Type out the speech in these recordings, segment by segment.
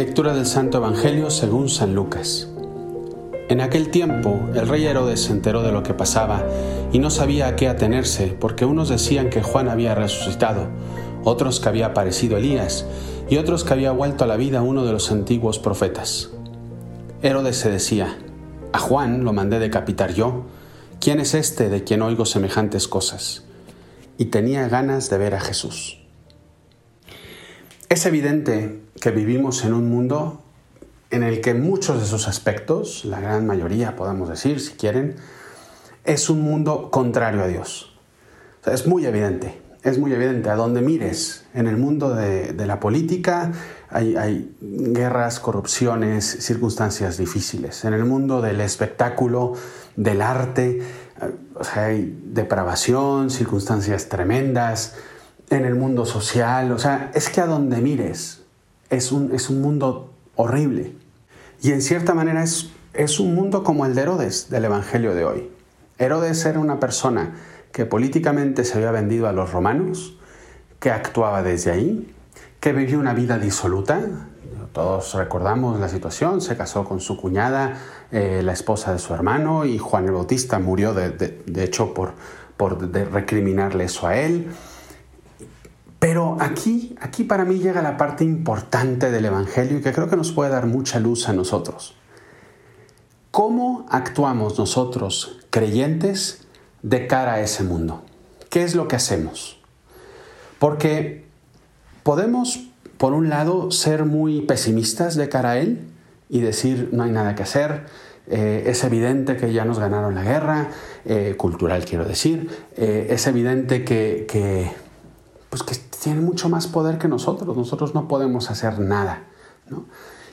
Lectura del Santo Evangelio según San Lucas. En aquel tiempo el rey Herodes se enteró de lo que pasaba y no sabía a qué atenerse, porque unos decían que Juan había resucitado, otros que había aparecido Elías y otros que había vuelto a la vida uno de los antiguos profetas. Herodes se decía, a Juan lo mandé decapitar yo, ¿quién es este de quien oigo semejantes cosas? Y tenía ganas de ver a Jesús. Es evidente que vivimos en un mundo en el que muchos de sus aspectos, la gran mayoría podemos decir, si quieren, es un mundo contrario a Dios. es muy evidente, es muy evidente a donde mires. En el mundo de, la política hay, guerras, corrupciones, circunstancias difíciles. En el mundo del espectáculo, del arte, eh, hay depravación, circunstancias tremendas en el mundo social, o sea, es que a donde mires es un, es un mundo horrible. Y en cierta manera es, es un mundo como el de Herodes del Evangelio de hoy. Herodes era una persona que políticamente se había vendido a los romanos, que actuaba desde ahí, que vivió una vida disoluta. Todos recordamos la situación, se casó con su cuñada, eh, la esposa de su hermano, y Juan el Bautista murió de, de, hecho por, por recriminarle eso a él. Pero aquí, aquí para mí llega la parte importante del Evangelio y que creo que nos puede dar mucha luz a nosotros. ¿Cómo actuamos nosotros, creyentes, de cara a ese mundo? ¿Qué es lo que hacemos? Porque podemos, por un lado, ser muy pesimistas de cara a él y decir no hay nada que hacer, eh, es evidente que ya nos ganaron la guerra, eh, cultural quiero decir, eh, es evidente que, que, pues que tiene mucho más poder que nosotros. Nosotros no podemos hacer nada.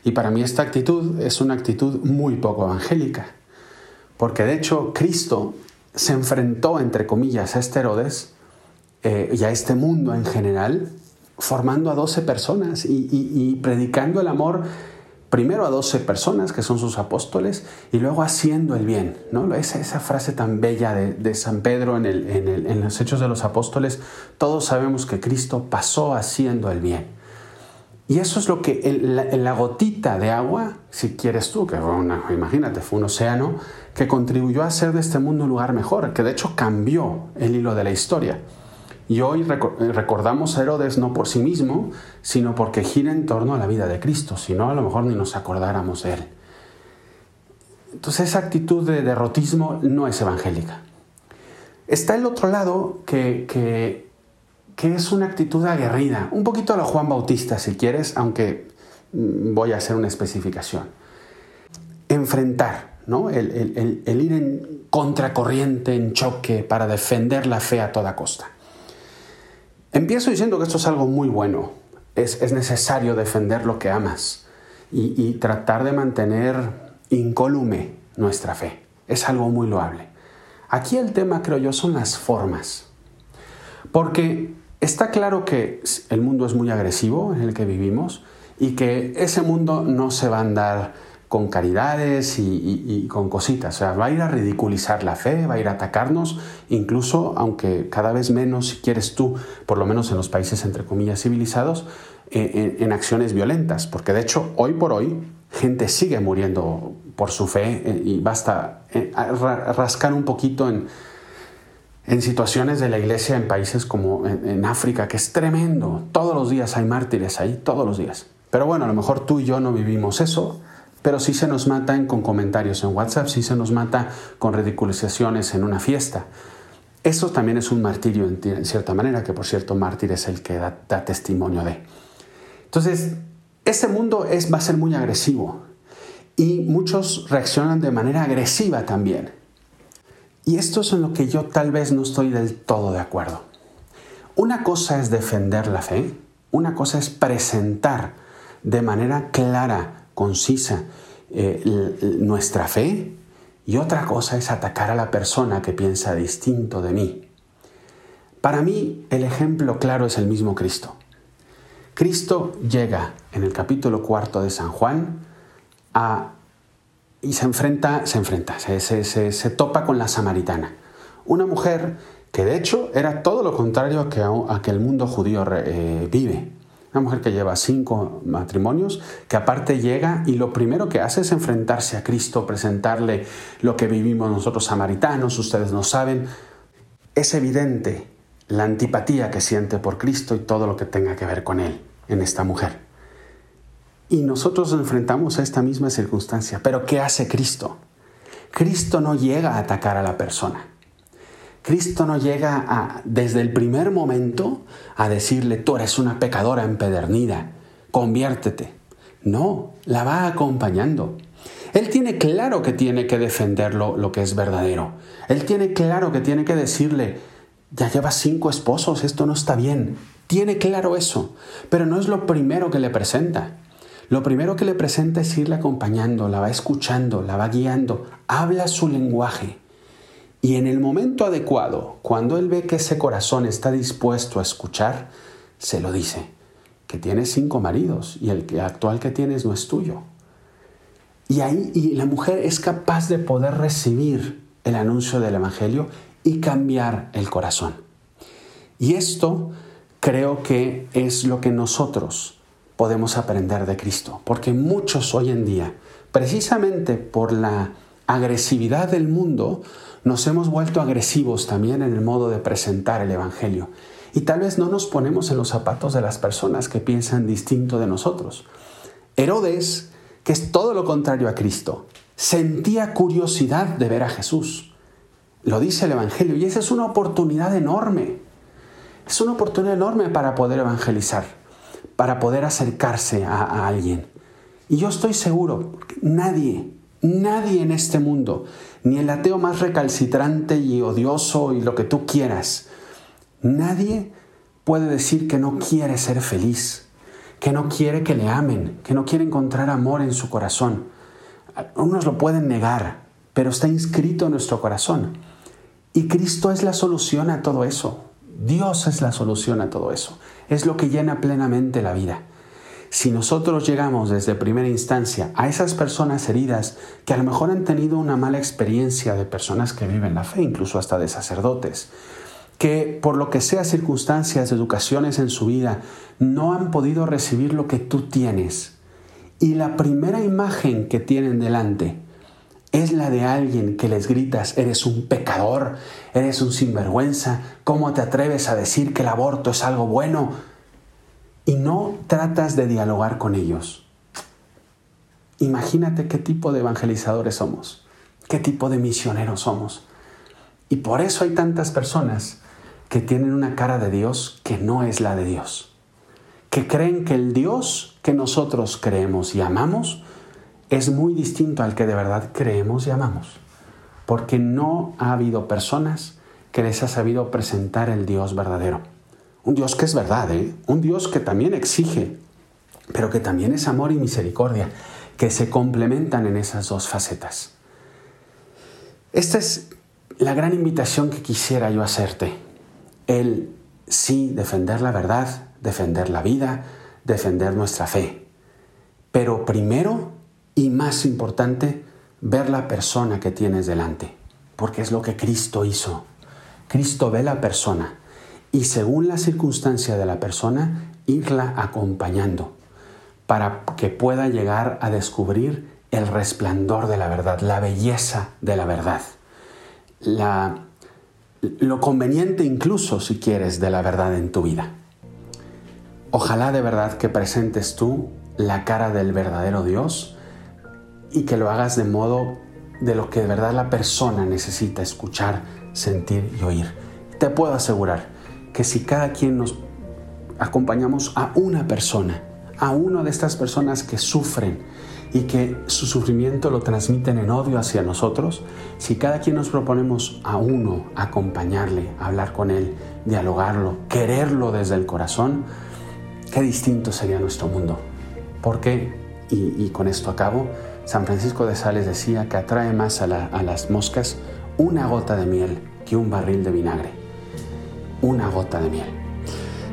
Y para mí esta actitud es una actitud muy poco evangélica. Porque de hecho Cristo se enfrentó, entre comillas, a este Herodes eh, y a este mundo en general, formando a 12 personas y predicando el amor primero a 12 personas que son sus apóstoles y luego haciendo el bien. ¿no? Esa, esa frase tan bella de, San Pedro en, en, los Hechos de los Apóstoles, todos sabemos que Cristo pasó haciendo el bien. Y eso es lo que en la, gotita de agua, si quieres tú, que fue una, imagínate, fue un océano, que contribuyó a hacer de este mundo un lugar mejor, que de hecho cambió el hilo de la historia. Y hoy eh, recordamos a Herodes no por sí mismo, sino porque gira en torno a la vida de Cristo, si no a lo mejor ni nos acordáramos de él. Entonces esa actitud de derrotismo no es evangélica. Está el otro lado que, que, es una actitud aguerrida, un poquito a la Juan Bautista si quieres, aunque mm, voy a hacer una especificación. Enfrentar, ¿no? el ir en contracorriente, en choque, para defender la fe a toda costa. Empiezo diciendo que esto es algo muy bueno. Es, necesario defender lo que amas y, tratar de mantener incólume nuestra fe. Es algo muy loable. Aquí el tema, creo yo, son las formas. Porque está claro que el mundo es muy agresivo en el que vivimos y que ese mundo no se va a andar con caridades y, con cositas. O sea, va a ir a ridiculizar la fe, va a ir a atacarnos, incluso aunque cada vez menos, si quieres tú, por lo menos en los países entre comillas civilizados, en, acciones violentas. Porque de hecho, hoy por hoy, gente sigue muriendo por su fe eh, y basta eh, rascar un poquito en, en situaciones de la iglesia en países como en África, que es tremendo. Todos los días hay mártires ahí, todos los días. Pero bueno, a lo mejor tú y yo no vivimos eso pero sí se nos mata con comentarios en WhatsApp, sí se nos mata con ridiculizaciones en una fiesta. Eso también es un martirio en, cierta manera, que por cierto, mártir es el que da, testimonio de. Entonces, ese mundo es, va a ser muy agresivo y muchos reaccionan de manera agresiva también. Y esto es en lo que yo tal vez no estoy del todo de acuerdo. Una cosa es defender la fe, una cosa es presentar de manera clara concisa eh, nuestra fe y otra cosa es atacar a la persona que piensa distinto de mí. Para mí el ejemplo claro es el mismo Cristo. Cristo llega en el capítulo cuarto de San Juan a, y se enfrenta, se enfrenta, se, se, topa con la samaritana, una mujer que de hecho era todo lo contrario a que, a que el mundo judío eh, vive una mujer que lleva cinco matrimonios, que aparte llega y lo primero que hace es enfrentarse a Cristo, presentarle lo que vivimos nosotros samaritanos, ustedes no saben. Es evidente la antipatía que siente por Cristo y todo lo que tenga que ver con Él en esta mujer. Y nosotros nos enfrentamos a esta misma circunstancia. Pero ¿qué hace Cristo? Cristo no llega a atacar a la persona. Cristo no llega desde el primer momento a decirle, tú eres una pecadora empedernida, conviértete. No, la va acompañando. Él tiene claro que tiene que defender lo, que es verdadero. Él tiene claro que tiene que decirle, ya llevas cinco esposos, esto no está bien. Tiene claro eso, pero no es lo primero que le presenta. Lo primero que le presenta es irle acompañando, la va escuchando, la va guiando, habla su lenguaje. Y en el momento adecuado, cuando él ve que ese corazón está dispuesto a escuchar, se lo dice, que tienes cinco maridos y el actual que tienes no es tuyo. Y ahí y la mujer es capaz de poder recibir el anuncio del Evangelio y cambiar el corazón. Y esto creo que es lo que nosotros podemos aprender de Cristo, porque muchos hoy en día, precisamente por la agresividad del mundo, nos hemos vuelto agresivos también en el modo de presentar el Evangelio. Y tal vez no nos ponemos en los zapatos de las personas que piensan distinto de nosotros. Herodes, que es todo lo contrario a Cristo, sentía curiosidad de ver a Jesús. Lo dice el Evangelio y esa es una oportunidad enorme. Es una oportunidad enorme para poder evangelizar para poder acercarse a, alguien. Y yo estoy seguro, nadie, nadie en este mundo, ni el ateo más recalcitrante y odioso y lo que tú quieras, nadie puede decir que no quiere ser feliz, que no quiere que le amen, que no quiere encontrar amor en su corazón. Unos lo pueden negar, pero está inscrito en nuestro corazón. Y Cristo es la solución a todo eso. Dios es la solución a todo eso. Es lo que llena plenamente la vida. Si nosotros llegamos desde primera instancia a esas personas heridas que a lo mejor han tenido una mala experiencia de personas que viven la fe, incluso hasta de sacerdotes, que por lo que sea circunstancias, educaciones en su vida, no han podido recibir lo que tú tienes. Y la primera imagen que tienen delante es la de alguien que les gritas, eres un pecador, eres un sinvergüenza, ¿cómo te atreves a decir que el aborto es algo bueno? Y no tratas de dialogar con ellos. Imagínate qué tipo de evangelizadores somos, qué tipo de misioneros somos. Y por eso hay tantas personas que tienen una cara de Dios que no es la de Dios, que creen que el Dios que nosotros creemos y amamos es muy distinto al que de verdad creemos y amamos, porque no ha habido personas que les ha sabido presentar el Dios verdadero. Un Dios que es verdad, ¿eh? un Dios que también exige, pero que también es amor y misericordia, que se complementan en esas dos facetas. Esta es la gran invitación que quisiera yo hacerte. El sí defender la verdad, defender la vida, defender nuestra fe. Pero primero y más importante, ver la persona que tienes delante, porque es lo que Cristo hizo. Cristo ve la persona y según la circunstancia de la persona, irla acompañando para que pueda llegar a descubrir el resplandor de la verdad, la belleza de la verdad, la, lo conveniente incluso, si quieres, de la verdad en tu vida. Ojalá de verdad que presentes tú la cara del verdadero Dios, y que lo hagas de modo de lo que de verdad la persona necesita escuchar, sentir y oír. Te puedo asegurar que si cada quien nos acompañamos a una persona, a una de estas personas que sufren y que su sufrimiento lo transmiten en odio hacia nosotros, si cada quien nos proponemos a uno acompañarle, hablar con él, dialogarlo, quererlo desde el corazón, qué distinto sería nuestro mundo. ¿Por qué? Y, y con esto acabo San Francisco de Sales decía que atrae más a, las moscas una gota de miel que un barril de vinagre. Una gota de miel.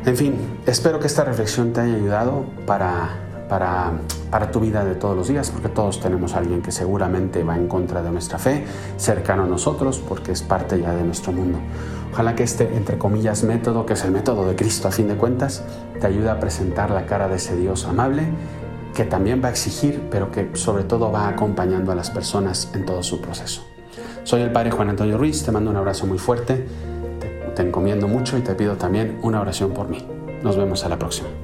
En fin, espero que esta reflexión te haya ayudado para, para para tu vida de todos los días, porque todos tenemos a alguien que seguramente va en contra de nuestra fe, cercano a nosotros, porque es parte ya de nuestro mundo. Ojalá que este, entre comillas, método, que es el método de Cristo a fin de cuentas, te ayude a presentar la cara de ese Dios amable, que también va a exigir, pero que sobre todo va acompañando a las personas en todo su proceso. Soy el Padre Juan Antonio Ruiz, te mando un abrazo muy fuerte, te, te encomiendo mucho y te pido también una oración por mí. Nos vemos a la próxima.